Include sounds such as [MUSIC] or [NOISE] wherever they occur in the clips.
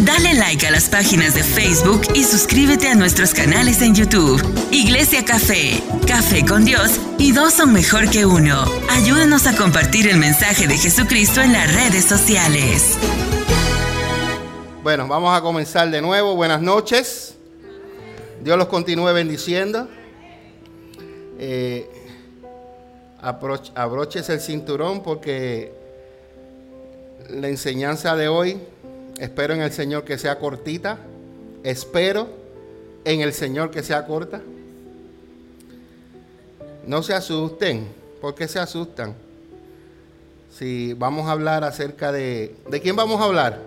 Dale like a las páginas de Facebook y suscríbete a nuestros canales en YouTube. Iglesia Café, Café con Dios y dos son mejor que uno. Ayúdanos a compartir el mensaje de Jesucristo en las redes sociales. Bueno, vamos a comenzar de nuevo. Buenas noches. Dios los continúe bendiciendo. Eh, el cinturón porque la enseñanza de hoy, espero en el Señor que sea cortita. Espero en el Señor que sea corta. No se asusten. ¿Por qué se asustan? Si vamos a hablar acerca de... ¿De quién vamos a hablar?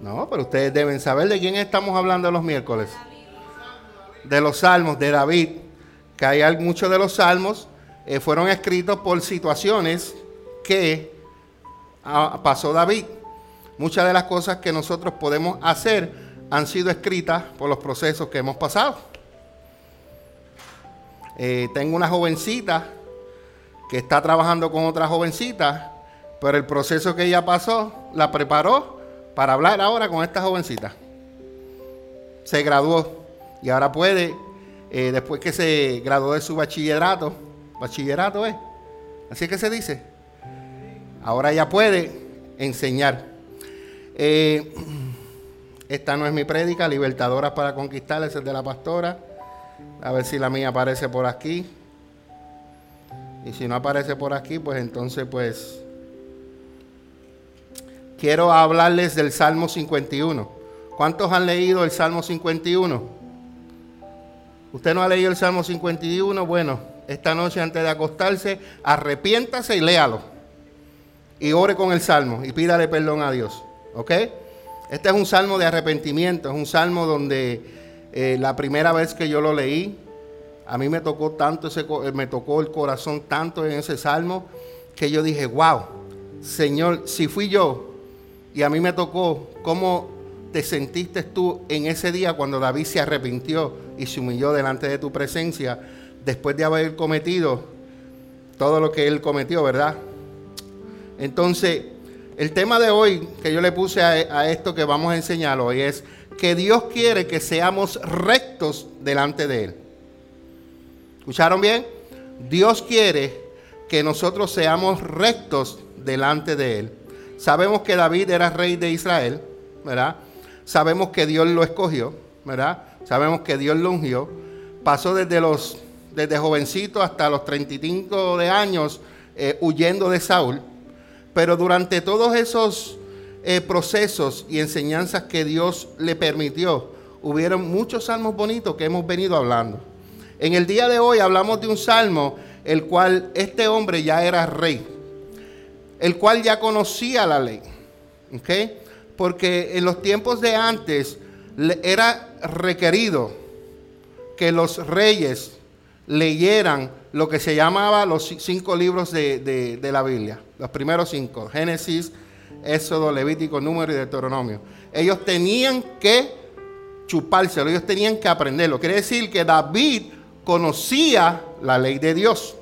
No, pero ustedes deben saber de quién estamos hablando los miércoles. De los salmos de David. Que hay muchos de los salmos eh, fueron escritos por situaciones que pasó David. Muchas de las cosas que nosotros podemos hacer han sido escritas por los procesos que hemos pasado. Eh, tengo una jovencita que está trabajando con otra jovencita, pero el proceso que ella pasó la preparó para hablar ahora con esta jovencita. Se graduó y ahora puede, eh, después que se graduó de su bachillerato, bachillerato es, así que se dice, ahora ella puede enseñar. Eh, esta no es mi prédica, Libertadoras para Conquistar, es de la pastora. A ver si la mía aparece por aquí. Y si no aparece por aquí, pues entonces pues quiero hablarles del Salmo 51. ¿Cuántos han leído el Salmo 51? ¿Usted no ha leído el Salmo 51? Bueno, esta noche antes de acostarse, arrepiéntase y léalo. Y ore con el Salmo y pídale perdón a Dios. ¿Ok? Este es un salmo de arrepentimiento, es un salmo donde eh, la primera vez que yo lo leí, a mí me tocó tanto, ese, me tocó el corazón tanto en ese salmo, que yo dije, wow, Señor, si fui yo, y a mí me tocó cómo te sentiste tú en ese día cuando David se arrepintió y se humilló delante de tu presencia después de haber cometido todo lo que él cometió, ¿verdad? Entonces, el tema de hoy que yo le puse a, esto que vamos a enseñar hoy es que Dios quiere que seamos rectos delante de Él. ¿Escucharon bien? Dios quiere que nosotros seamos rectos delante de Él. Sabemos que David era rey de Israel, ¿verdad? Sabemos que Dios lo escogió, ¿verdad? Sabemos que Dios lo ungió. Pasó desde los desde jovencito hasta los 35 de años eh, huyendo de Saúl. Pero durante todos esos eh, procesos y enseñanzas que Dios le permitió, hubieron muchos salmos bonitos que hemos venido hablando. En el día de hoy hablamos de un salmo el cual este hombre ya era rey el cual ya conocía la ley. Porque en los tiempos de antes era requerido que los reyes leyeran lo que se llamaba los cinco libros de, la Biblia, los primeros cinco, Génesis, Éxodo, Levítico, Número y Deuteronomio. Ellos tenían que chupárselo, ellos tenían que aprenderlo. Quiere decir que David conocía la ley de Dios.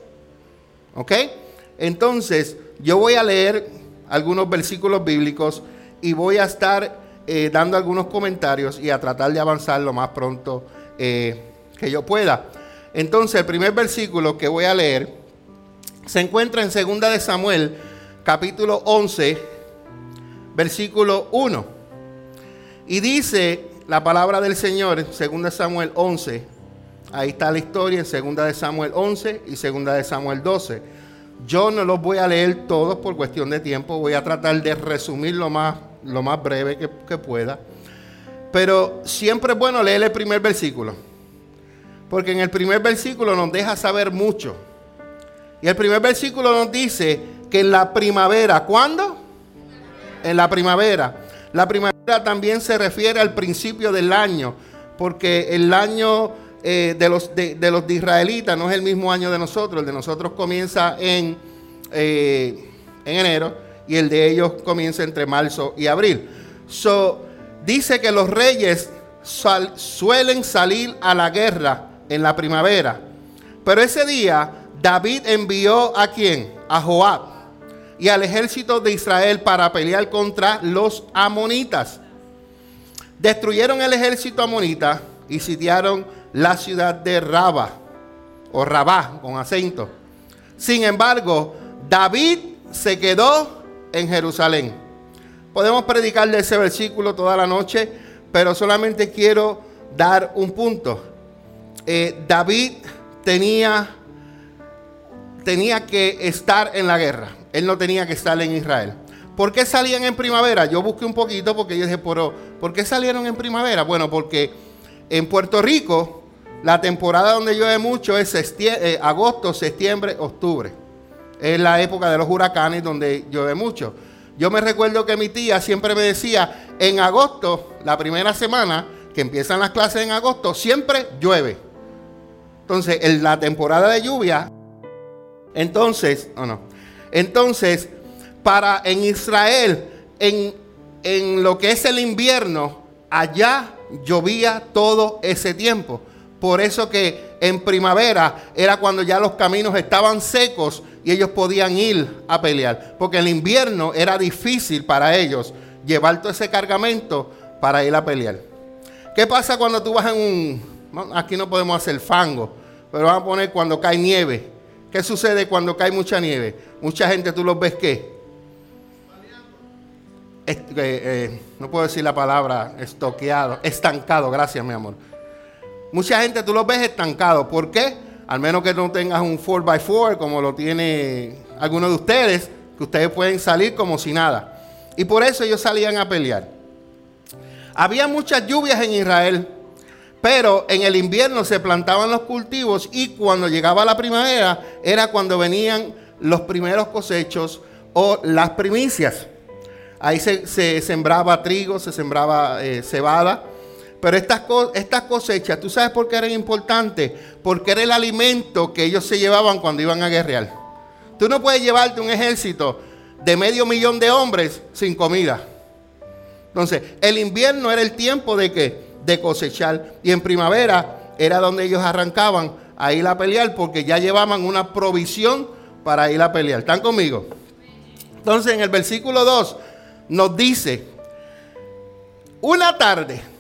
¿Ok? Entonces, yo voy a leer algunos versículos bíblicos y voy a estar eh, dando algunos comentarios y a tratar de avanzar lo más pronto eh, que yo pueda. Entonces, el primer versículo que voy a leer se encuentra en 2 de Samuel, capítulo 11, versículo 1. Y dice la palabra del Señor en 2 de Samuel 11. Ahí está la historia en 2 de Samuel 11 y 2 de Samuel 12. Yo no los voy a leer todos por cuestión de tiempo, voy a tratar de resumir lo más, lo más breve que, pueda. Pero siempre es bueno leer el primer versículo, porque en el primer versículo nos deja saber mucho. Y el primer versículo nos dice que en la primavera, ¿cuándo? En la primavera. La primavera también se refiere al principio del año, porque el año eh, de, los, de, los israelitas no es el mismo año de nosotros. El de nosotros comienza en, eh, en enero y el de ellos comienza entre marzo y abril. So, dice que los reyes suelen salir a la guerra en la primavera. Pero ese día David envió a quién? A Joab. y al ejército de Israel para pelear contra los amonitas. Destruyeron el ejército amonita y sitiaron la ciudad de Raba, o Rabá, con acento. Sin embargo, David se quedó en Jerusalén. Podemos predicar de ese versículo toda la noche, pero solamente quiero dar un punto. Eh, David tenía, tenía que estar en la guerra. Él no tenía que estar en Israel. ¿Por qué salían en primavera? Yo busqué un poquito porque yo dije, pero ¿por qué salieron en primavera? Bueno, porque en Puerto Rico la temporada donde llueve mucho es eh, agosto, septiembre, octubre. Es la época de los huracanes donde llueve mucho. Yo me recuerdo que mi tía siempre me decía, en agosto, la primera semana, que empiezan las clases en agosto, siempre llueve. Entonces, en la temporada de lluvia, entonces, o no, entonces, para en Israel, en, en lo que es el invierno, allá llovía todo ese tiempo. Por eso que en primavera era cuando ya los caminos estaban secos y ellos podían ir a pelear. Porque el invierno era difícil para ellos llevar todo ese cargamento para ir a pelear. ¿Qué pasa cuando tú vas en un... Aquí no podemos hacer fango, pero vamos a poner cuando cae nieve. ¿Qué sucede cuando cae mucha nieve? Mucha gente tú los ves qué? Eh, eh, no puedo decir la palabra estoqueado, estancado, gracias mi amor Mucha gente tú los ves estancados. ¿Por qué? Al menos que no tengas un 4x4 como lo tiene alguno de ustedes, que ustedes pueden salir como si nada. Y por eso ellos salían a pelear. Había muchas lluvias en Israel, pero en el invierno se plantaban los cultivos y cuando llegaba la primavera era cuando venían los primeros cosechos o las primicias. Ahí se, sembraba trigo, se sembraba eh, cebada pero estas, estas cosechas, ¿tú sabes por qué eran importantes? Porque era el alimento que ellos se llevaban cuando iban a guerrear. Tú no puedes llevarte un ejército de medio millón de hombres sin comida. Entonces, el invierno era el tiempo de que de cosechar y en primavera era donde ellos arrancaban a ir a pelear porque ya llevaban una provisión para ir a pelear. ¿Están conmigo? Entonces, en el versículo 2 nos dice, una tarde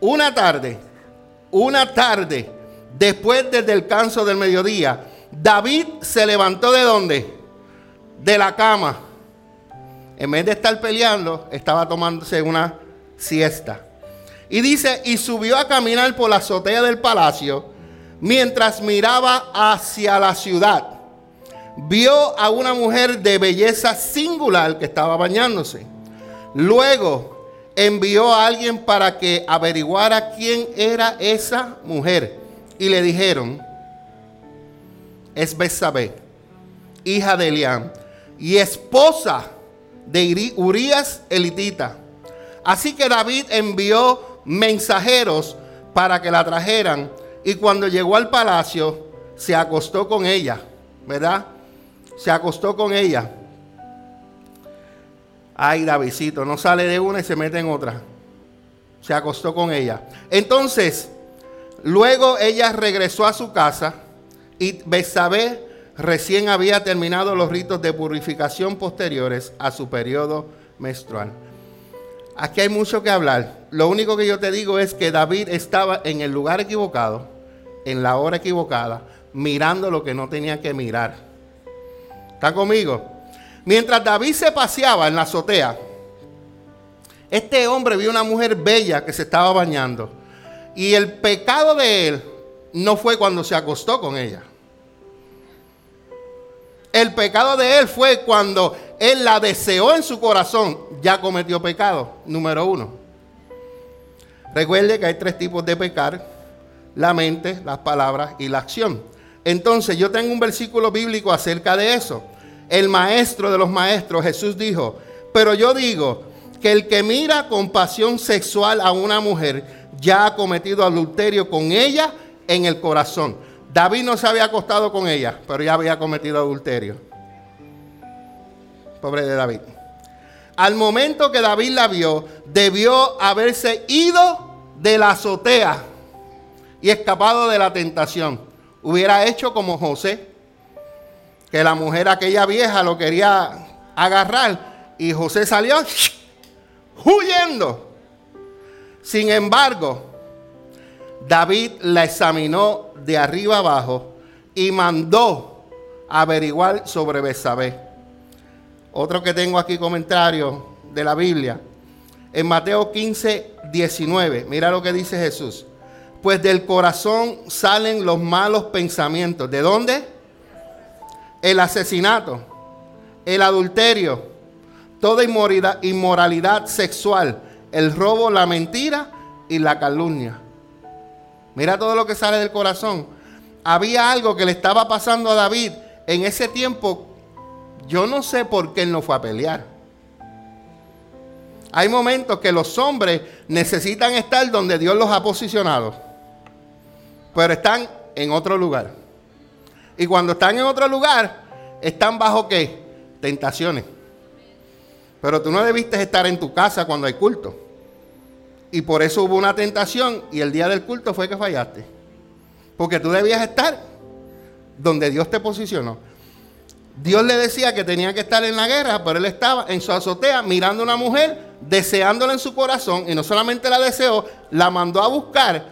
una tarde, una tarde, después del descanso del mediodía, David se levantó de dónde? De la cama. En vez de estar peleando, estaba tomándose una siesta. Y dice, y subió a caminar por la azotea del palacio mientras miraba hacia la ciudad. Vio a una mujer de belleza singular que estaba bañándose. Luego envió a alguien para que averiguara quién era esa mujer. Y le dijeron, es Besabé, hija de Eliam, y esposa de Urias elitita. Así que David envió mensajeros para que la trajeran. Y cuando llegó al palacio, se acostó con ella, ¿verdad? Se acostó con ella. Ay, Davidito, no sale de una y se mete en otra. Se acostó con ella. Entonces, luego ella regresó a su casa y Besabé recién había terminado los ritos de purificación posteriores a su periodo menstrual. Aquí hay mucho que hablar. Lo único que yo te digo es que David estaba en el lugar equivocado, en la hora equivocada, mirando lo que no tenía que mirar. ¿Está conmigo? Mientras David se paseaba en la azotea, este hombre vio una mujer bella que se estaba bañando. Y el pecado de él no fue cuando se acostó con ella. El pecado de él fue cuando él la deseó en su corazón. Ya cometió pecado, número uno. Recuerde que hay tres tipos de pecar. La mente, las palabras y la acción. Entonces yo tengo un versículo bíblico acerca de eso el maestro de los maestros, Jesús dijo, pero yo digo que el que mira con pasión sexual a una mujer ya ha cometido adulterio con ella en el corazón. David no se había acostado con ella, pero ya había cometido adulterio. Pobre de David. Al momento que David la vio, debió haberse ido de la azotea y escapado de la tentación. Hubiera hecho como José que la mujer aquella vieja lo quería agarrar. Y José salió [SNIFFS] huyendo. Sin embargo, David la examinó de arriba abajo y mandó averiguar sobre Besabé. Otro que tengo aquí comentario de la Biblia. En Mateo 15, 19, mira lo que dice Jesús. Pues del corazón salen los malos pensamientos. ¿De dónde? El asesinato, el adulterio, toda inmoralidad, sexual, el robo, la mentira y la calumnia. Mira todo lo que sale del corazón. Había algo que le estaba pasando a David en ese tiempo. Yo no sé por qué él no fue a pelear. Hay momentos que los hombres necesitan estar donde Dios los ha posicionado, pero están en otro lugar. Y cuando están en otro lugar, están bajo qué? Tentaciones. Pero tú no debiste estar en tu casa cuando hay culto. Y por eso hubo una tentación y el día del culto fue que fallaste. Porque tú debías estar donde Dios te posicionó. Dios le decía que tenía que estar en la guerra, pero él estaba en su azotea mirando a una mujer, deseándola en su corazón, y no solamente la deseó, la mandó a buscar,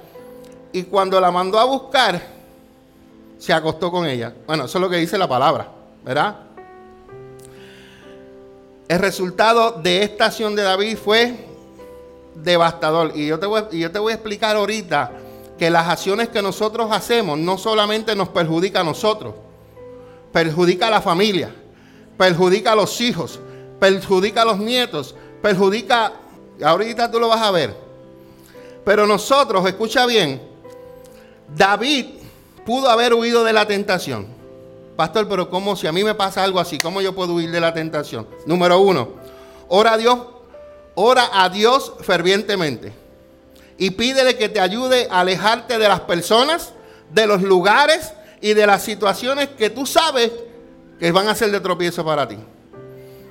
y cuando la mandó a buscar, se acostó con ella. Bueno, eso es lo que dice la palabra, ¿verdad? El resultado de esta acción de David fue devastador. Y yo te voy, y yo te voy a explicar ahorita que las acciones que nosotros hacemos no solamente nos perjudica a nosotros, perjudica a la familia, perjudica a los hijos, perjudica a los nietos, perjudica, ahorita tú lo vas a ver. Pero nosotros, escucha bien, David pudo haber huido de la tentación. Pastor, pero ¿cómo si a mí me pasa algo así? ¿Cómo yo puedo huir de la tentación? Número uno, ora a Dios, ora a Dios fervientemente y pídele que te ayude a alejarte de las personas, de los lugares y de las situaciones que tú sabes que van a ser de tropiezo para ti.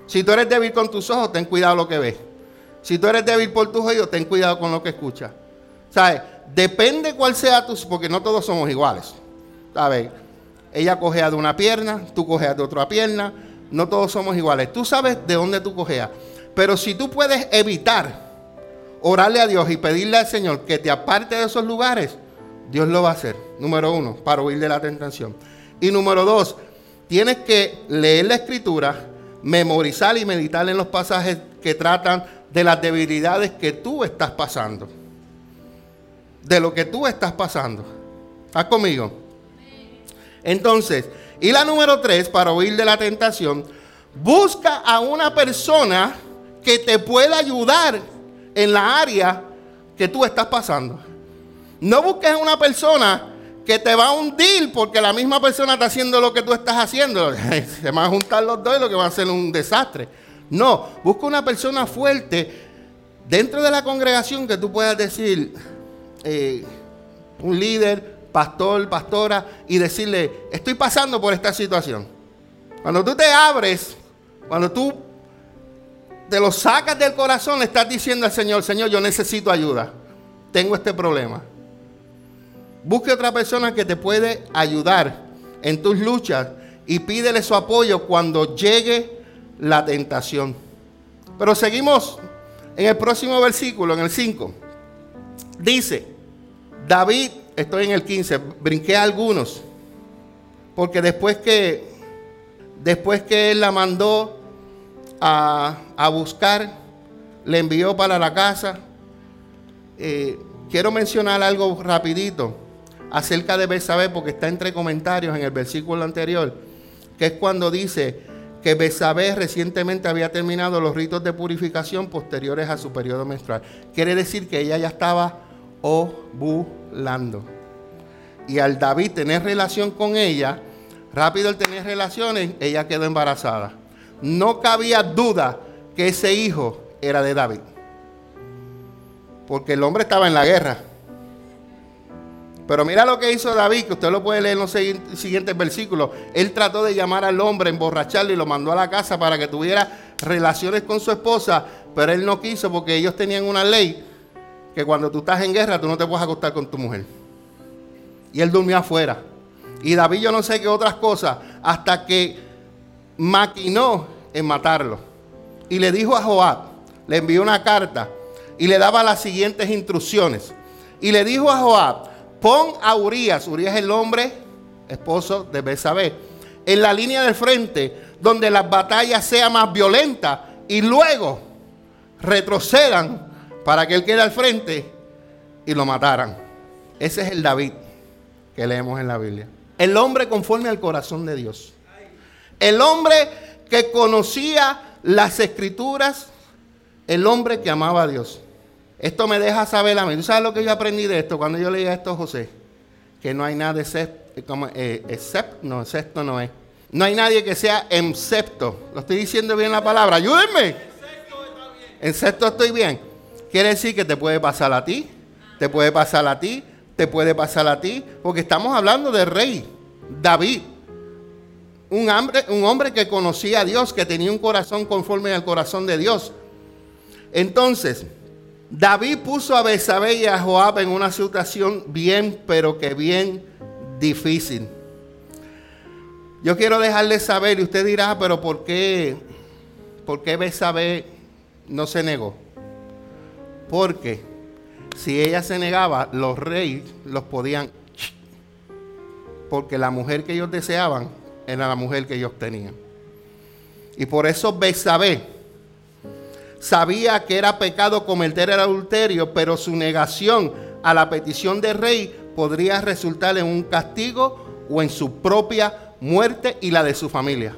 Si tú eres débil con tus ojos, ten cuidado lo que ves. Si tú eres débil por tus oídos, ten cuidado con lo que escuchas. ¿Sabes? Depende cuál sea tu... Porque no todos somos iguales. ¿Sabes? Ella cogea de una pierna, tú cojeas de otra pierna. No todos somos iguales. Tú sabes de dónde tú cojeas. Pero si tú puedes evitar orarle a Dios y pedirle al Señor que te aparte de esos lugares, Dios lo va a hacer. Número uno, para huir de la tentación. Y número dos, tienes que leer la escritura, memorizar y meditar en los pasajes que tratan de las debilidades que tú estás pasando. De lo que tú estás pasando. ¿Estás conmigo? Entonces, y la número tres, para huir de la tentación, busca a una persona que te pueda ayudar en la área que tú estás pasando. No busques una persona que te va a hundir porque la misma persona está haciendo lo que tú estás haciendo. [LAUGHS] Se van a juntar los dos y lo que va a ser un desastre. No, busca una persona fuerte dentro de la congregación que tú puedas decir, eh, un líder, pastor, pastora, y decirle, estoy pasando por esta situación. Cuando tú te abres, cuando tú te lo sacas del corazón, le estás diciendo al Señor, Señor, yo necesito ayuda. Tengo este problema. Busque otra persona que te puede ayudar en tus luchas y pídele su apoyo cuando llegue la tentación. Pero seguimos en el próximo versículo, en el 5. Dice, David, estoy en el 15, brinqué a algunos, porque después que, después que él la mandó a, buscar, le envió para la casa. Eh, quiero mencionar algo rapidito acerca de Besabé, porque está entre comentarios en el versículo anterior, que es cuando dice que Besabé recientemente había terminado los ritos de purificación posteriores a su periodo menstrual. Quiere decir que ella ya estaba ovulando. Y al David tener relación con ella, rápido al tener relaciones, ella quedó embarazada no cabía duda que ese hijo era de David. Porque el hombre estaba en la guerra. Pero mira lo que hizo David, que usted lo puede leer en los siguientes versículos. Él trató de llamar al hombre, emborracharlo y lo mandó a la casa para que tuviera relaciones con su esposa, pero él no quiso porque ellos tenían una ley que cuando tú estás en guerra tú no te puedes acostar con tu mujer. Y él durmió afuera. Y David yo no sé qué otras cosas, hasta que maquinó en matarlo. Y le dijo a Joab, le envió una carta y le daba las siguientes instrucciones. Y le dijo a Joab, pon a Urias, Urias es el hombre, esposo de Besabé, en la línea del frente, donde las batallas sean más violentas y luego retrocedan para que él quede al frente y lo mataran. Ese es el David que leemos en la Biblia. El hombre conforme al corazón de Dios. El hombre que conocía las escrituras, el hombre que amaba a Dios. Esto me deja saber a mí. ¿Tú sabes lo que yo aprendí de esto cuando yo leía esto, José? Que no hay nada excepto, como, eh, except, no, excepto no es. No hay nadie que sea excepto. Lo estoy diciendo bien la palabra. Ayúdenme. Excepto estoy bien. Quiere decir que te puede pasar a ti, te puede pasar a ti, te puede pasar a ti, porque estamos hablando del rey David. Un hombre, un hombre que conocía a Dios, que tenía un corazón conforme al corazón de Dios. Entonces, David puso a Besabé y a Joab en una situación bien, pero que bien difícil. Yo quiero dejarles saber, y usted dirá, ah, pero ¿por qué, por qué Besabé no se negó? Porque si ella se negaba, los reyes los podían... Porque la mujer que ellos deseaban era la mujer que ellos tenían. Y por eso Besabé sabía que era pecado cometer el adulterio, pero su negación a la petición del rey podría resultar en un castigo o en su propia muerte y la de su familia.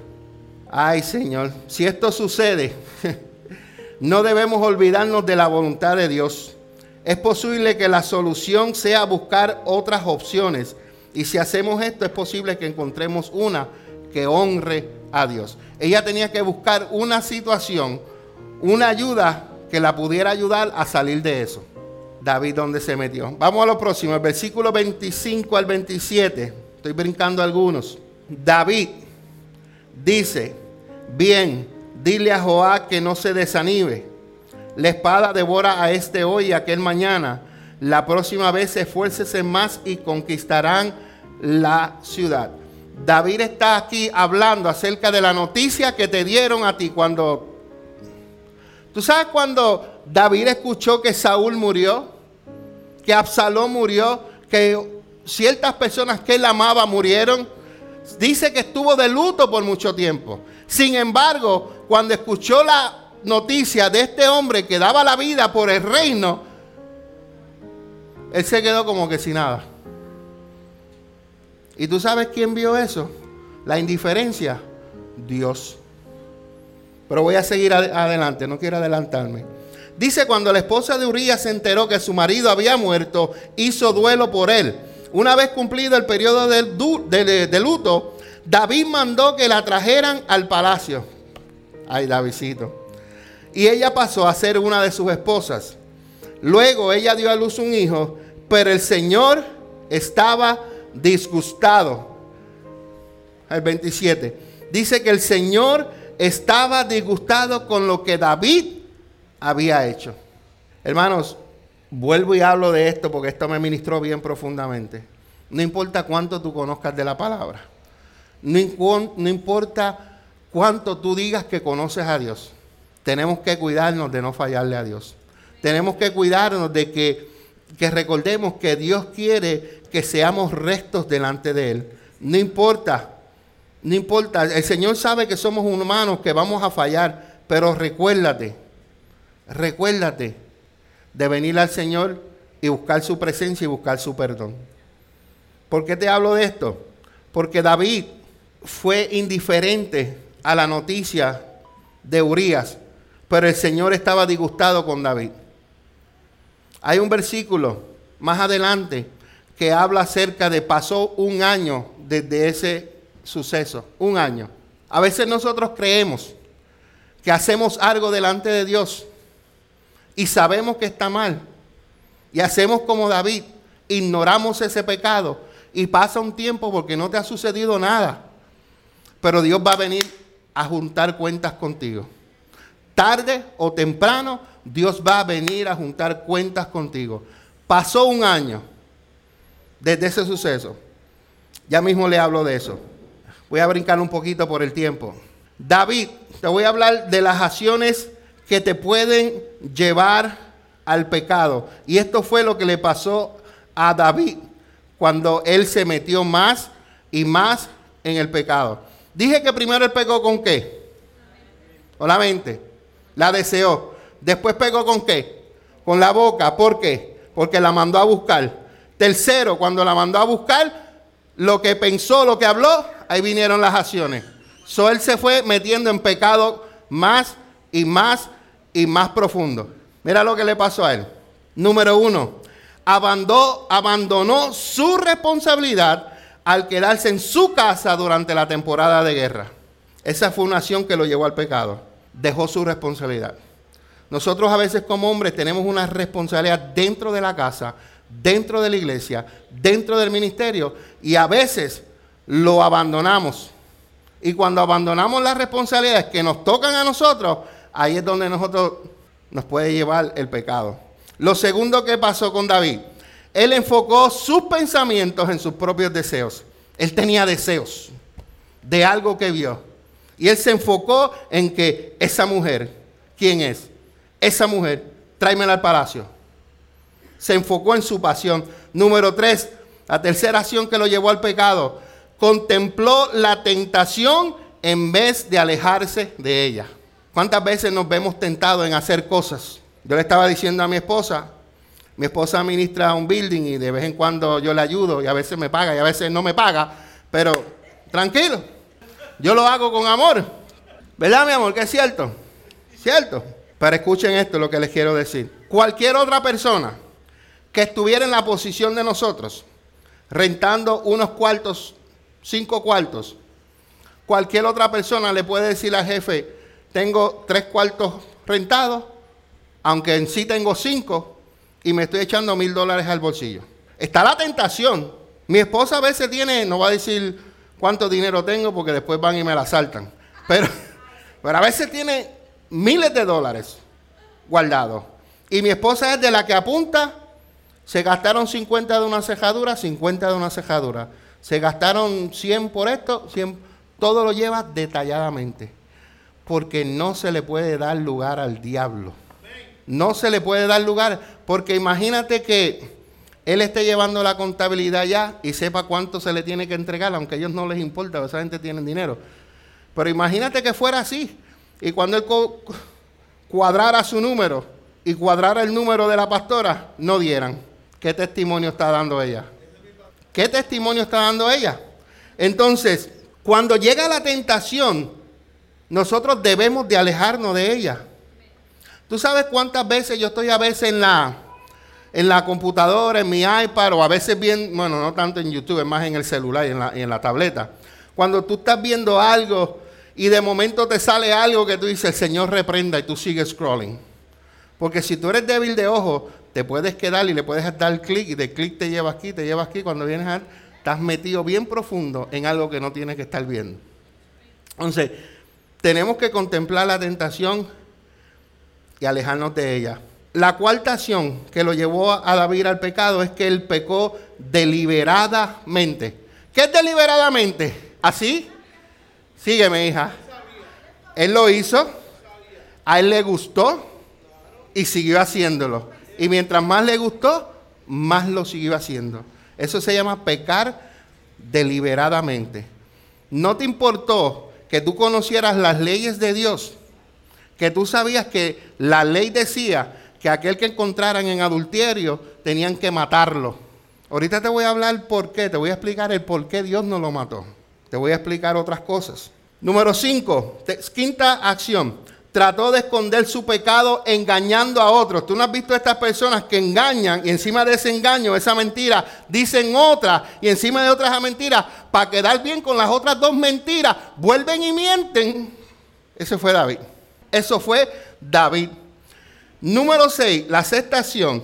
Ay Señor, si esto sucede, [LAUGHS] no debemos olvidarnos de la voluntad de Dios. Es posible que la solución sea buscar otras opciones. Y si hacemos esto, es posible que encontremos una que honre a Dios. Ella tenía que buscar una situación, una ayuda que la pudiera ayudar a salir de eso. David, ¿dónde se metió? Vamos a lo próximo, el versículo 25 al 27. Estoy brincando algunos. David dice, bien, dile a Joab que no se desanime la espada devora a este hoy y aquel mañana. La próxima vez esfuércese más y conquistarán la ciudad. David está aquí hablando acerca de la noticia que te dieron a ti cuando... ¿Tú sabes cuando David escuchó que Saúl murió? Que Absalón murió, que ciertas personas que él amaba murieron. Dice que estuvo de luto por mucho tiempo. Sin embargo, cuando escuchó la noticia de este hombre que daba la vida por el reino, él se quedó como que sin nada. ¿Y tú sabes quién vio eso? La indiferencia. Dios. Pero voy a seguir adelante, no quiero adelantarme. Dice, cuando la esposa de Urias se enteró que su marido había muerto, hizo duelo por él. Una vez cumplido el periodo del, de, luto, David mandó que la trajeran al palacio. Ay, Davidcito y ella pasó a ser una de sus esposas. Luego ella dio a luz un hijo, pero el Señor estaba disgustado. El 27. Dice que el Señor estaba disgustado con lo que David había hecho. Hermanos, vuelvo y hablo de esto porque esto me ministró bien profundamente. No importa cuánto tú conozcas de la palabra. No, importa cuánto tú digas que conoces a Dios tenemos que cuidarnos de no fallarle a Dios. Tenemos que cuidarnos de que, que recordemos que Dios quiere que seamos restos delante de Él. No importa, no importa. El Señor sabe que somos humanos, que vamos a fallar, pero recuérdate, recuérdate de venir al Señor y buscar su presencia y buscar su perdón. ¿Por qué te hablo de esto? Porque David fue indiferente a la noticia de Urias pero el Señor estaba disgustado con David. Hay un versículo más adelante que habla acerca de pasó un año desde ese suceso, un año. A veces nosotros creemos que hacemos algo delante de Dios y sabemos que está mal y hacemos como David, ignoramos ese pecado y pasa un tiempo porque no te ha sucedido nada, pero Dios va a venir a juntar cuentas contigo tarde o temprano, Dios va a venir a juntar cuentas contigo. Pasó un año desde ese suceso. Ya mismo le hablo de eso. Voy a brincar un poquito por el tiempo. David, te voy a hablar de las acciones que te pueden llevar al pecado. Y esto fue lo que le pasó a David cuando él se metió más y más en el pecado. Dije que primero él pegó con qué? Con la mente. La deseó. Después pegó con qué? Con la boca. ¿Por qué? Porque la mandó a buscar. Tercero, cuando la mandó a buscar, lo que pensó, lo que habló, ahí vinieron las acciones. So él se fue metiendo en pecado más y más y más profundo. Mira lo que le pasó a él. Número uno, abandonó, abandonó su responsabilidad al quedarse en su casa durante la temporada de guerra. Esa fue una acción que lo llevó al pecado. Dejó su responsabilidad. Nosotros a veces como hombres tenemos una responsabilidad dentro de la casa, dentro de la iglesia, dentro del ministerio y a veces lo abandonamos. Y cuando abandonamos las responsabilidades que nos tocan a nosotros, ahí es donde nosotros nos puede llevar el pecado. Lo segundo que pasó con David, él enfocó sus pensamientos en sus propios deseos. Él tenía deseos de algo que vio. Y él se enfocó en que esa mujer, ¿quién es? Esa mujer, tráemela al palacio. Se enfocó en su pasión. Número tres, la tercera acción que lo llevó al pecado. Contempló la tentación en vez de alejarse de ella. ¿Cuántas veces nos vemos tentados en hacer cosas? Yo le estaba diciendo a mi esposa, mi esposa administra un building y de vez en cuando yo le ayudo y a veces me paga y a veces no me paga, pero tranquilo, yo lo hago con amor. ¿Verdad, mi amor? Que es cierto. ¿Cierto? Pero escuchen esto, lo que les quiero decir. Cualquier otra persona que estuviera en la posición de nosotros, rentando unos cuartos, cinco cuartos, cualquier otra persona le puede decir al jefe, tengo tres cuartos rentados, aunque en sí tengo cinco, y me estoy echando mil dólares al bolsillo. Está la tentación. Mi esposa a veces tiene, no va a decir cuánto dinero tengo porque después van y me la saltan, pero, [LAUGHS] pero a veces tiene miles de dólares guardados. Y mi esposa es de la que apunta, se gastaron 50 de una cejadura, 50 de una cejadura. Se gastaron 100 por esto, 100, todo lo lleva detalladamente. Porque no se le puede dar lugar al diablo. No se le puede dar lugar, porque imagínate que él esté llevando la contabilidad ya y sepa cuánto se le tiene que entregar, aunque a ellos no les importa, esa gente tiene dinero. Pero imagínate que fuera así. Y cuando él cuadrara su número y cuadrara el número de la pastora, no dieran. ¿Qué testimonio está dando ella? ¿Qué testimonio está dando ella? Entonces, cuando llega la tentación, nosotros debemos de alejarnos de ella. ¿Tú sabes cuántas veces yo estoy a veces en la, en la computadora, en mi iPad, o a veces bien, bueno, no tanto en YouTube, más en el celular y en la, y en la tableta? Cuando tú estás viendo algo y de momento te sale algo que tú dices, el Señor reprenda y tú sigues scrolling. Porque si tú eres débil de ojo, te puedes quedar y le puedes dar clic y de clic te lleva aquí, te lleva aquí. Cuando vienes a estás metido bien profundo en algo que no tienes que estar viendo. Entonces, tenemos que contemplar la tentación y alejarnos de ella. La cuarta acción que lo llevó a David al pecado es que él pecó deliberadamente. ¿Qué es deliberadamente? ¿Así? Sígueme, hija. Él lo hizo, a él le gustó y siguió haciéndolo. Y mientras más le gustó, más lo siguió haciendo. Eso se llama pecar deliberadamente. No te importó que tú conocieras las leyes de Dios que tú sabías que la ley decía que aquel que encontraran en adulterio tenían que matarlo. Ahorita te voy a hablar por qué, te voy a explicar el por qué Dios no lo mató. Te voy a explicar otras cosas. Número 5, quinta acción. Trató de esconder su pecado engañando a otros. Tú no has visto a estas personas que engañan y encima de ese engaño, esa mentira, dicen otra y encima de otras mentiras, para quedar bien con las otras dos mentiras, vuelven y mienten. Ese fue David. Eso fue David. Número 6, la sexta acción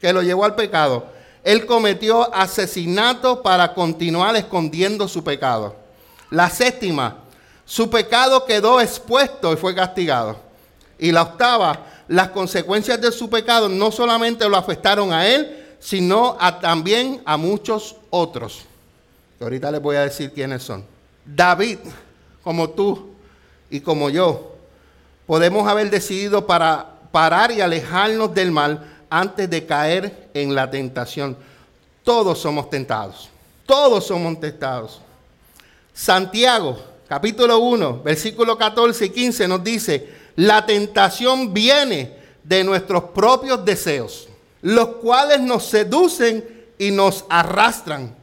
que lo llevó al pecado. Él cometió asesinato para continuar escondiendo su pecado. La séptima, su pecado quedó expuesto y fue castigado. Y la octava, las consecuencias de su pecado no solamente lo afectaron a él, sino también a muchos otros. ahorita les voy a decir quiénes son. David, como tú y como yo, podemos haber decidido para parar y alejarnos del mal antes de caer en la tentación. Todos somos tentados. Todos somos tentados. Santiago, capítulo 1, versículo 14 y 15 nos dice, la tentación viene de nuestros propios deseos, los cuales nos seducen y nos arrastran.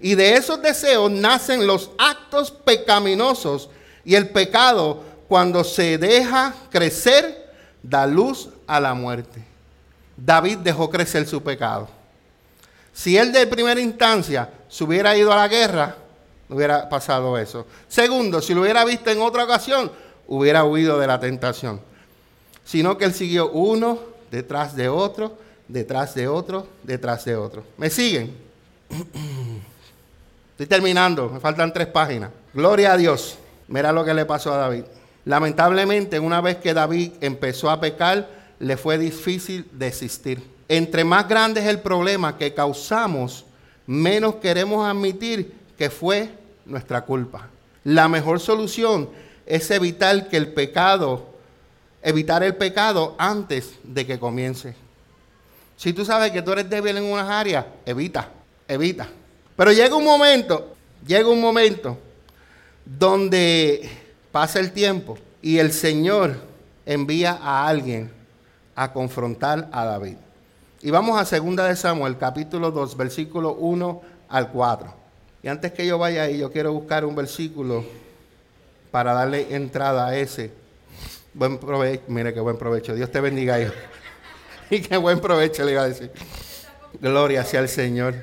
Y de esos deseos nacen los actos pecaminosos y el pecado cuando se deja crecer da luz a la muerte. David dejó crecer su pecado. Si él de primera instancia se hubiera ido a la guerra, hubiera pasado eso. Segundo, si lo hubiera visto en otra ocasión, hubiera huido de la tentación. Sino que él siguió uno detrás de otro, detrás de otro, detrás de otro. ¿Me siguen? [CLEARS THROAT] Estoy terminando, me faltan tres páginas. Gloria a Dios. Mira lo que le pasó a David. Lamentablemente, una vez que David empezó a pecar, le fue difícil desistir. Entre más grande es el problema que causamos, menos queremos admitir que fue nuestra culpa. La mejor solución es evitar que el pecado, evitar el pecado antes de que comience. Si tú sabes que tú eres débil en unas áreas, evita, evita. Pero llega un momento, llega un momento donde pasa el tiempo y el Señor envía a alguien a confrontar a David. Y vamos a 2 de Samuel, capítulo 2, versículo 1 al 4. Y antes que yo vaya ahí, yo quiero buscar un versículo para darle entrada a ese. Buen provecho, mire qué buen provecho. Dios te bendiga. [LAUGHS] Y qué buen provecho le iba a decir. Gloria sea al Señor.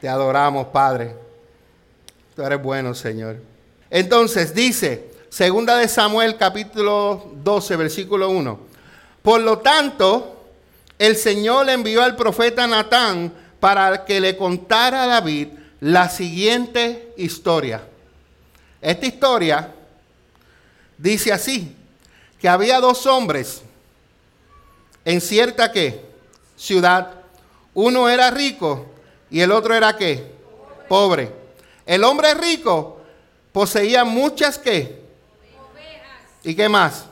Te adoramos, Padre. Tú eres bueno, Señor. Entonces dice, segunda de Samuel capítulo 12, versículo 1. Por lo tanto, el Señor envió al profeta Natán para que le contara a David la siguiente historia. Esta historia dice así, que había dos hombres en cierta ¿qué? ciudad. Uno era rico y el otro era qué? Pobre. El hombre rico poseía muchas qué? ¿Y qué más?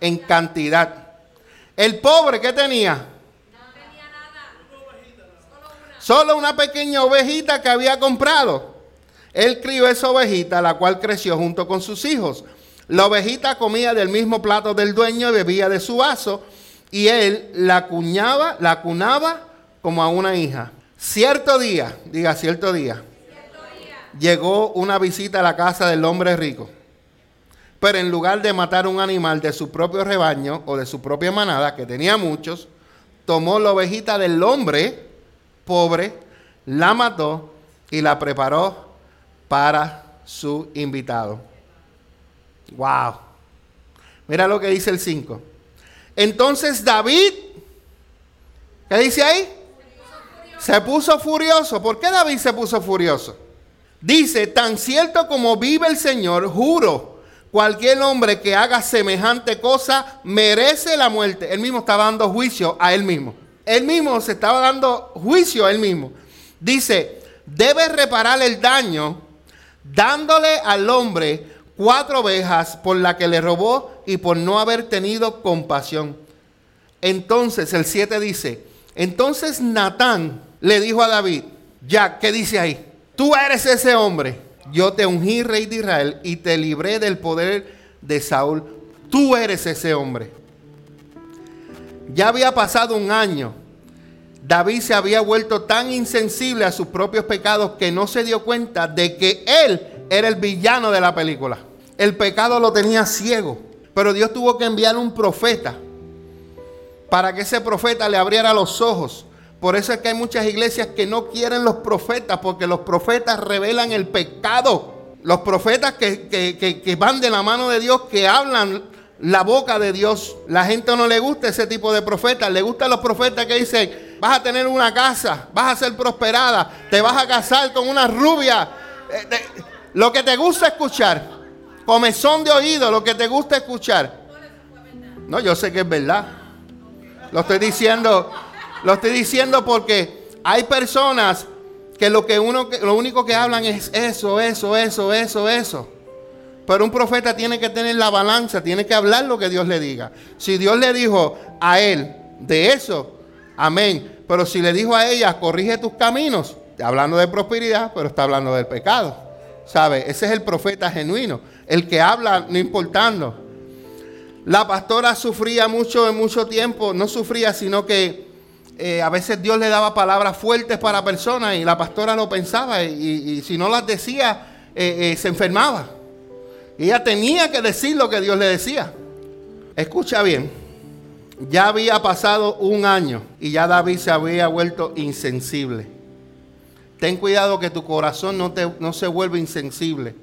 En cantidad. El pobre, ¿qué tenía? Solo una pequeña ovejita que había comprado. Él crió esa ovejita, la cual creció junto con sus hijos. La ovejita comía del mismo plato del dueño y bebía de su vaso, y él la cuñaba, la cunaba como a una hija. Cierto día, diga cierto día, llegó una visita a la casa del hombre rico. Pero en lugar de matar un animal de su propio rebaño o de su propia manada, que tenía muchos, tomó la ovejita del hombre pobre, la mató y la preparó para su invitado. Wow. Mira lo que dice el 5. Entonces David, ¿qué dice ahí? Se puso furioso. ¿Por qué David se puso furioso? Dice, tan cierto como vive el Señor, juro, cualquier hombre que haga semejante cosa merece la muerte. Él mismo estaba dando juicio a él mismo. Él mismo se estaba dando juicio a él mismo. Dice, debe reparar el daño dándole al hombre cuatro ovejas por la que le robó y por no haber tenido compasión. Entonces el 7 dice, entonces Natán le dijo a David, ya, ¿qué dice ahí? Tú eres ese hombre. Yo te ungí rey de Israel y te libré del poder de Saúl. Tú eres ese hombre. Ya había pasado un año. David se había vuelto tan insensible a sus propios pecados que no se dio cuenta de que él era el villano de la película. El pecado lo tenía ciego. Pero Dios tuvo que enviar un profeta para que ese profeta le abriera los ojos. Por eso es que hay muchas iglesias que no quieren los profetas, porque los profetas revelan el pecado. Los profetas que, que, van de la mano de Dios, que hablan la boca de Dios. La gente no le gusta ese tipo de profetas. Le gustan los profetas que dicen, vas a tener una casa, vas a ser prosperada, te vas a casar con una rubia. Eh, lo que te gusta escuchar. Comezón de oído, lo que te gusta escuchar. No, yo sé que es verdad. Lo estoy diciendo, lo estoy diciendo porque hay personas que lo que uno lo único que hablan es eso, eso, eso, eso, eso. Pero un profeta tiene que tener la balanza, tiene que hablar lo que Dios le diga. Si Dios le dijo a él de eso, amén. Pero si le dijo a ella, corrige tus caminos, hablando de prosperidad, pero está hablando del pecado. ¿Sabe? Ese es el profeta genuino, el que habla no importando. La pastora sufría mucho en mucho tiempo, no sufría, sino que eh, a veces Dios le daba palabras fuertes para personas y la pastora lo pensaba y, si no las decía, eh, eh, se enfermaba. Ella tenía que decir lo que Dios le decía. Escucha bien, ya había pasado un año y ya David se había vuelto insensible. Ten cuidado que tu corazón no, te, se vuelva insensible.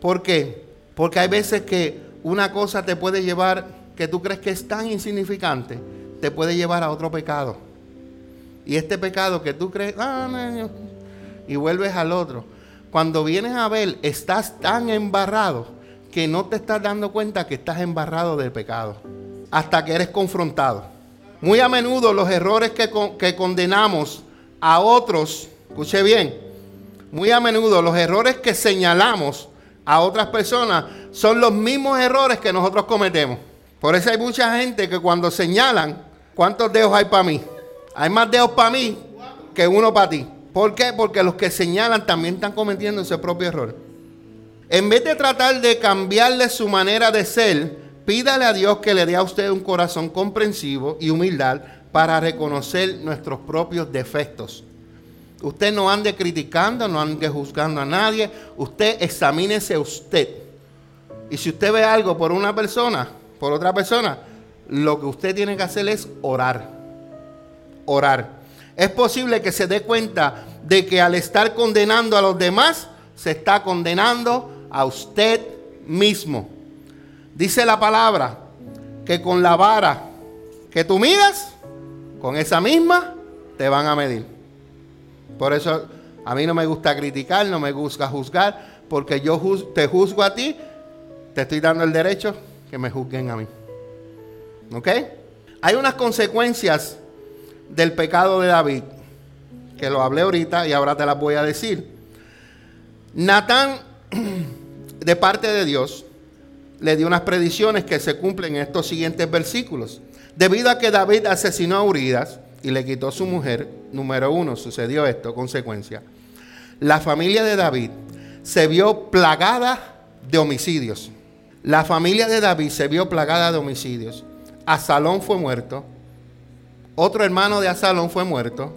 ¿Por qué? Porque hay veces que una cosa te puede llevar, que tú crees que es tan insignificante, te puede llevar a otro pecado. Y este pecado que tú crees, ah, y vuelves al otro. Cuando vienes a ver, estás tan embarrado que no te estás dando cuenta que estás embarrado del pecado. Hasta que eres confrontado. Muy a menudo los errores que, que condenamos a otros, escuche bien, muy a menudo los errores que señalamos a otras personas son los mismos errores que nosotros cometemos. Por eso hay mucha gente que cuando señalan, ¿cuántos dedos hay para mí? Hay más dedos para mí que uno para ti. ¿Por qué? Porque los que señalan también están cometiendo ese propio error. En vez de tratar de cambiarle su manera de ser, pídale a Dios que le dé a usted un corazón comprensivo y humildad para reconocer nuestros propios defectos. Usted no ande criticando, no ande juzgando a nadie. Usted examínese usted. Y si usted ve algo por una persona, por otra persona, lo que usted tiene que hacer es orar. Orar. Es posible que se dé cuenta de que al estar condenando a los demás, se está condenando a usted mismo. Dice la palabra que con la vara que tú miras, con esa misma te van a medir. Por eso a mí no me gusta criticar, no me gusta juzgar, porque yo te juzgo a ti, te estoy dando el derecho que me juzguen a mí. ¿Ok? Hay unas consecuencias del pecado de David, que lo hablé ahorita y ahora te las voy a decir. Natán, [CLEARS THROAT] de parte de Dios, le dio unas predicciones que se cumplen en estos siguientes versículos. Debido a que David asesinó a Urias y le quitó su mujer, número uno, sucedió esto, consecuencia. La familia de David se vio plagada de homicidios. La familia de David se vio plagada de homicidios. Asalón fue muerto, otro hermano de Asalón fue muerto.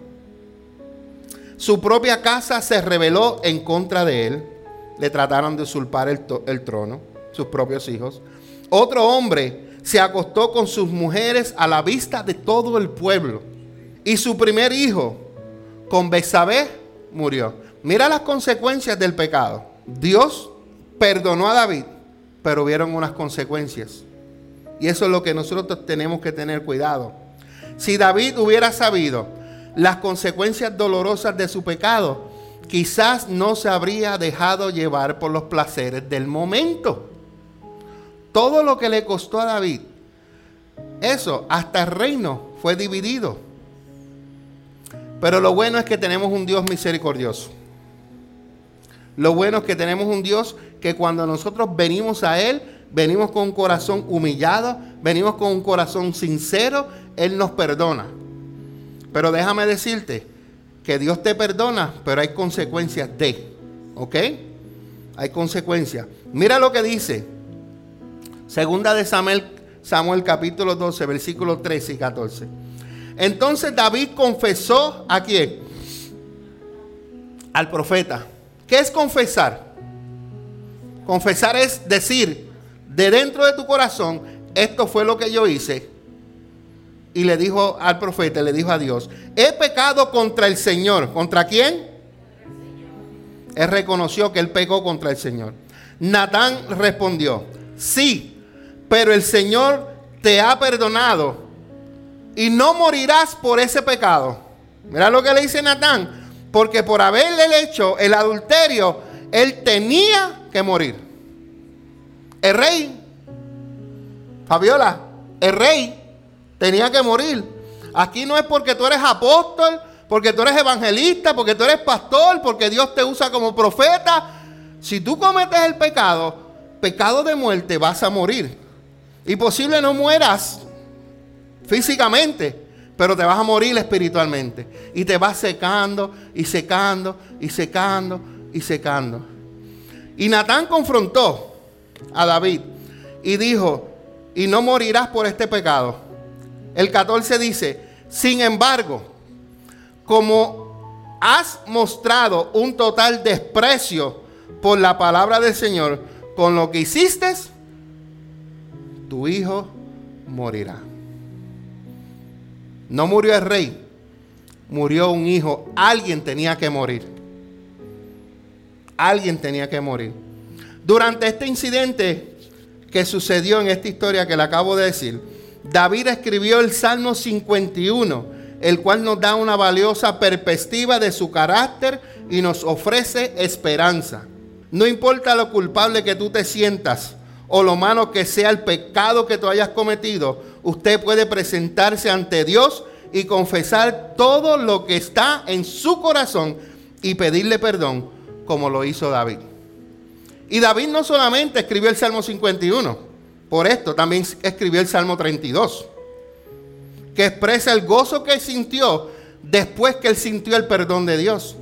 Su propia casa se rebeló en contra de él. Le trataron de usurpar el, el trono, sus propios hijos. Otro hombre se acostó con sus mujeres a la vista de todo el pueblo. Y su primer hijo, con Besabé, murió. Mira las consecuencias del pecado. Dios perdonó a David, pero hubieron unas consecuencias. Y eso es lo que nosotros tenemos que tener cuidado. Si David hubiera sabido las consecuencias dolorosas de su pecado, quizás no se habría dejado llevar por los placeres del momento. Todo lo que le costó a David, eso, hasta el reino fue dividido. Pero lo bueno es que tenemos un Dios misericordioso. Lo bueno es que tenemos un Dios que cuando nosotros venimos a Él, venimos con un corazón humillado, venimos con un corazón sincero, Él nos perdona. Pero déjame decirte que Dios te perdona, pero hay consecuencias de, ¿ok? Hay consecuencias. Mira lo que dice. Segunda de Samuel, Samuel capítulo 12, versículos 13 y 14. Entonces David confesó a quién? Al profeta. ¿Qué es confesar? Confesar es decir, de dentro de tu corazón, esto fue lo que yo hice. Y le dijo al profeta, le dijo a Dios, he pecado contra el Señor. ¿Contra quién? Él reconoció que él pecó contra el Señor. Natán respondió, sí, pero el Señor te ha perdonado y no morirás por ese pecado. Mira lo que le dice Natán, porque por haberle hecho el adulterio, él tenía que morir. El rey, Fabiola, el rey tenía que morir. Aquí no es porque tú eres apóstol, porque tú eres evangelista, porque tú eres pastor, porque Dios te usa como profeta. Si tú cometes el pecado, pecado de muerte, vas a morir. Y posible no mueras físicamente, pero te vas a morir espiritualmente. Y te vas secando y secando y secando y secando. Y Natán confrontó a David y dijo, y no morirás por este pecado. El 14 dice, sin embargo, como has mostrado un total desprecio por la palabra del Señor, con lo que hiciste, tu hijo morirá. No murió el rey, murió un hijo. Alguien tenía que morir. Alguien tenía que morir. Durante este incidente que sucedió en esta historia que le acabo de decir, David escribió el Salmo 51, el cual nos da una valiosa perspectiva de su carácter y nos ofrece esperanza. No importa lo culpable que tú te sientas o lo malo que sea el pecado que tú hayas cometido, usted puede presentarse ante Dios y confesar todo lo que está en su corazón y pedirle perdón como lo hizo David. Y David no solamente escribió el Salmo 51, por esto también escribió el Salmo 32, que expresa el gozo que sintió después que él sintió el perdón de Dios.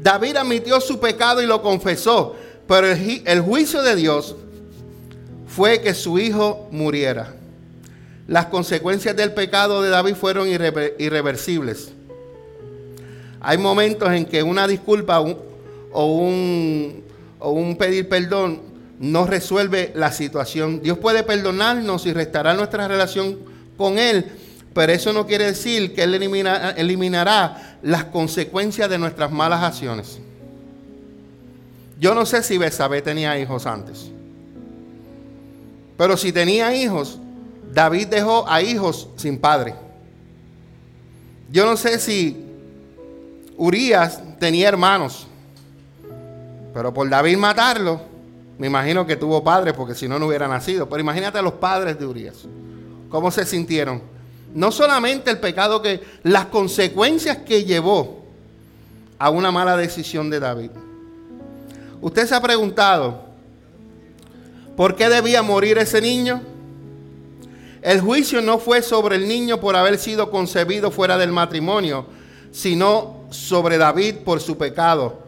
David admitió su pecado y lo confesó, pero el, juicio de Dios fue que su hijo muriera. Las consecuencias del pecado de David fueron irreversibles. Hay momentos en que una disculpa o, un, o un pedir perdón no resuelve la situación. Dios puede perdonarnos y restaurar nuestra relación con Él, pero eso no quiere decir que Él eliminará las consecuencias de nuestras malas acciones. Yo no sé si Besabé tenía hijos antes. Pero si tenía hijos, David dejó a hijos sin padre. Yo no sé si Urias tenía hermanos. Pero por David matarlo, me imagino que tuvo padres porque si no, no hubiera nacido. Pero imagínate a los padres de Urias. ¿Cómo se sintieron? No solamente el pecado que, las consecuencias que llevó a una mala decisión de David. Usted se ha preguntado, ¿por qué debía morir ese niño? El juicio no fue sobre el niño por haber sido concebido fuera del matrimonio, sino sobre David por su pecado.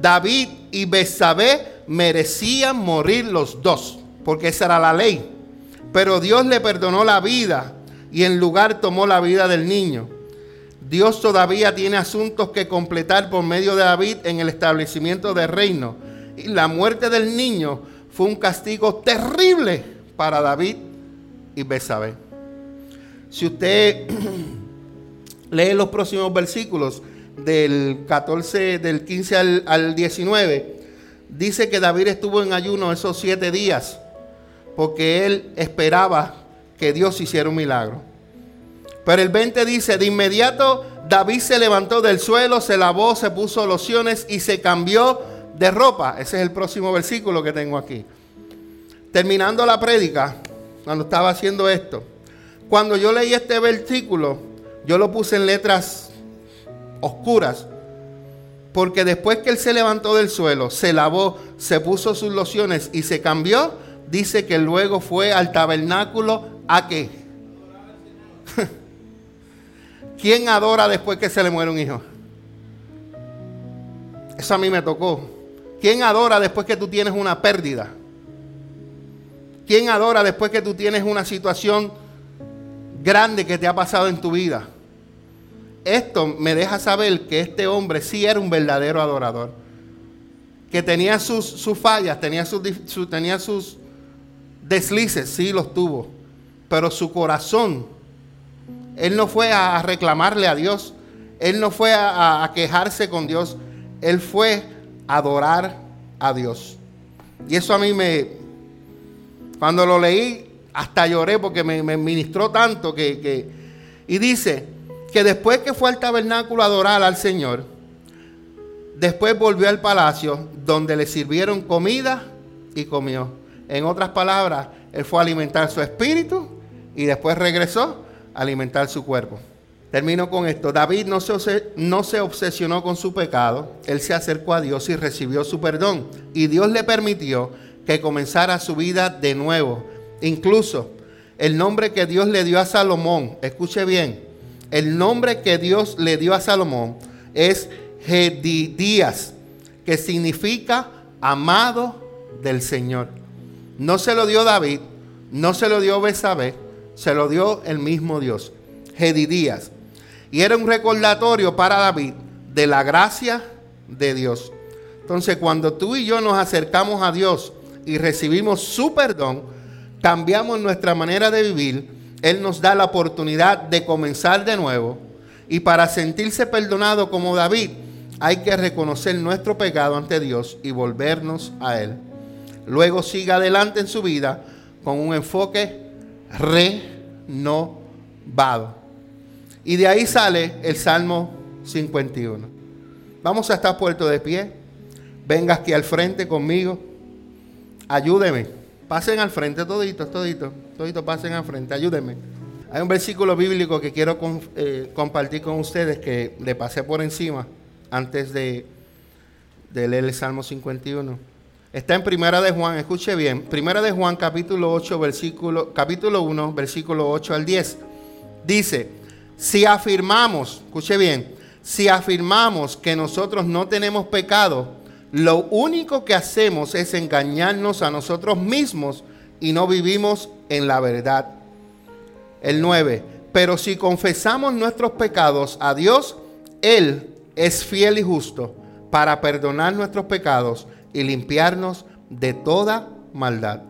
David y Besabé merecían morir los dos, porque esa era la ley. Pero Dios le perdonó la vida y en lugar tomó la vida del niño. Dios todavía tiene asuntos que completar por medio de David en el establecimiento del reino. Y la muerte del niño fue un castigo terrible para David y Besabé. Si usted [CLEARS THROAT] lee los próximos versículos del 14, del 15 al, al 19, dice que David estuvo en ayuno esos siete días porque él esperaba que Dios hiciera un milagro. Pero el 20 dice, de inmediato David se levantó del suelo, se lavó, se puso lociones y se cambió de ropa. Ese es el próximo versículo que tengo aquí. Terminando la prédica, cuando estaba haciendo esto, cuando yo leí este versículo, yo lo puse en letras oscuras, porque después que él se levantó del suelo, se lavó, se puso sus lociones y se cambió, dice que luego fue al tabernáculo a qué? [LAUGHS] ¿Quién adora después que se le muere un hijo? Eso a mí me tocó. ¿Quién adora después que tú tienes una pérdida? ¿Quién adora después que tú tienes una situación grande que te ha pasado en tu vida? Esto me deja saber que este hombre sí era un verdadero adorador. Que tenía sus, fallas, tenía sus, tenía sus deslices, sí los tuvo, pero su corazón, él no fue a reclamarle a Dios, él no fue a, quejarse con Dios, él fue a adorar a Dios. Y eso a mí me, cuando lo leí, hasta lloré porque me, ministró tanto que, que, y dice que después que fue al tabernáculo a adorar al Señor, después volvió al palacio donde le sirvieron comida y comió. En otras palabras, él fue a alimentar su espíritu y después regresó a alimentar su cuerpo. Termino con esto. David no se, no se obsesionó con su pecado. Él se acercó a Dios y recibió su perdón. Y Dios le permitió que comenzara su vida de nuevo. Incluso el nombre que Dios le dio a Salomón, escuche bien, el nombre que Dios le dio a Salomón es Gedidías, que significa amado del Señor. No se lo dio David, no se lo dio Besabé, se lo dio el mismo Dios, Gedidías. Y era un recordatorio para David de la gracia de Dios. Entonces, cuando tú y yo nos acercamos a Dios y recibimos su perdón, cambiamos nuestra manera de vivir, Él nos da la oportunidad de comenzar de nuevo. Y para sentirse perdonado como David, hay que reconocer nuestro pecado ante Dios y volvernos a Él. Luego siga adelante en su vida con un enfoque renovado. Y de ahí sale el Salmo 51. Vamos a estar puerto de pie. Venga aquí al frente conmigo. Ayúdeme. Pasen al frente, toditos, toditos. Pasen al frente. Ayúdenme. Hay un versículo bíblico que quiero eh, compartir con ustedes que le pasé por encima antes de, de leer el Salmo 51. Está en Primera de Juan, escuche bien. Primera de Juan, capítulo 8, versículo, capítulo 1, versículo 8 al 10. Dice, si afirmamos, escuche bien, si afirmamos que nosotros no tenemos pecado, lo único que hacemos es engañarnos a nosotros mismos y no vivimos en la verdad. El 9. Pero si confesamos nuestros pecados a Dios, Él es fiel y justo para perdonar nuestros pecados y limpiarnos de toda maldad.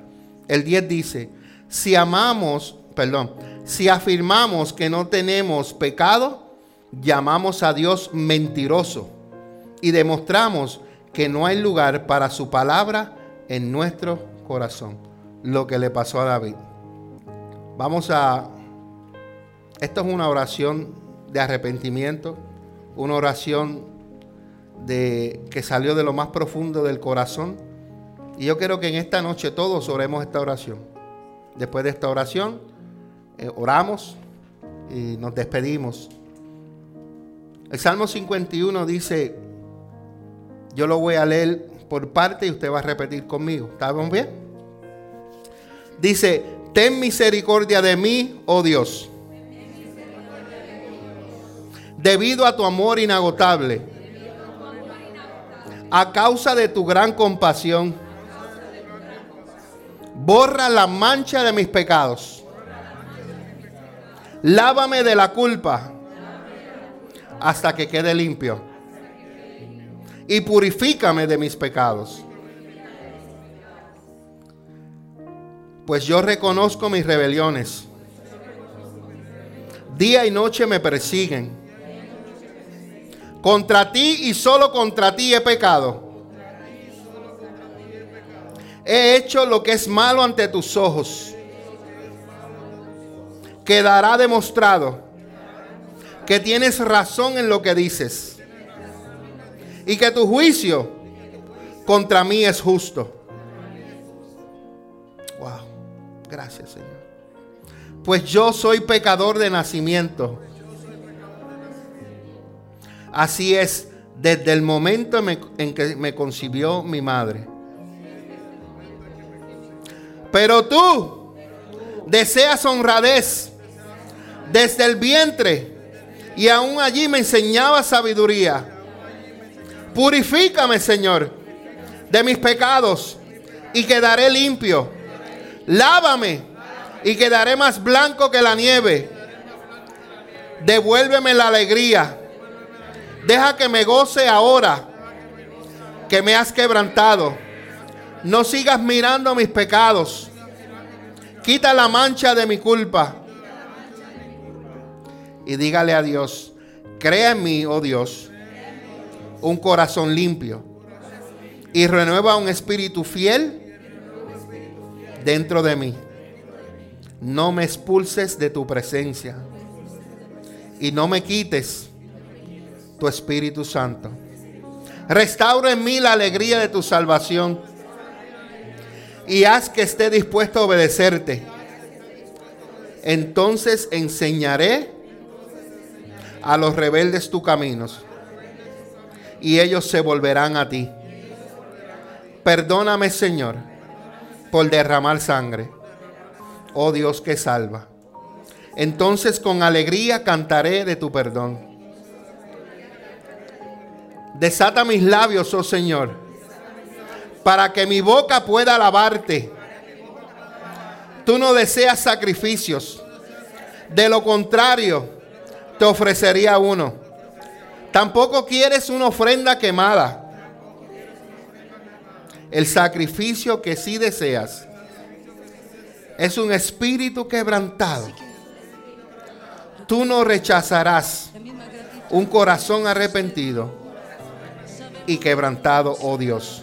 El 10 dice, si amamos, perdón, si afirmamos que no tenemos pecado, llamamos a Dios mentiroso y demostramos que no hay lugar para su palabra en nuestro corazón. Lo que le pasó a David. Vamos a... Esto es una oración de arrepentimiento, una oración de que salió de lo más profundo del corazón. Y yo quiero que en esta noche todos oremos esta oración. Después de esta oración, eh, oramos y nos despedimos. El Salmo 51 dice, yo lo voy a leer por parte y usted va a repetir conmigo. ¿Estamos bien? Dice, ten misericordia de mí, oh Dios. Debido a tu amor inagotable. A causa de tu gran compasión. Borra la mancha de mis pecados. Lávame de la culpa hasta que quede limpio. Y purifícame de mis pecados. Pues yo reconozco mis rebeliones. Día y noche me persiguen. Contra ti y solo contra ti he pecado. He hecho lo que es malo ante tus ojos. Quedará demostrado que tienes razón en lo que dices y que tu juicio contra mí es justo. Gracias Señor. Pues yo soy pecador de nacimiento. Así es, desde el momento en que me concibió mi madre. Pero tú deseas honradez desde el vientre y aún allí me enseñaba sabiduría. Purifícame, Señor, de mis pecados y quedaré limpio. Lávame y quedaré más blanco que la nieve. Devuélveme la alegría. Deja que me goce ahora que me has quebrantado. No sigas mirando mis pecados. Quita la mancha de mi culpa y dígale a Dios, crea en mí, oh Dios, un corazón limpio y renueva un espíritu fiel dentro de mí. No me expulses de tu presencia y no me quites tu Espíritu Santo. Restaura en mí la alegría de tu salvación y haz que esté dispuesto a obedecerte. Entonces enseñaré a los rebeldes tus caminos y ellos se volverán a ti. Perdóname, Señor, por derramar sangre. Oh Dios que salva. Entonces con alegría cantaré de tu perdón. Desata mis labios, oh Señor, para que mi boca pueda alabarte. Tú no deseas sacrificios. De lo contrario, te ofrecería uno. Tampoco quieres una ofrenda quemada. El sacrificio que sí deseas es un espíritu quebrantado. Tú no rechazarás un corazón arrepentido y quebrantado, oh Dios.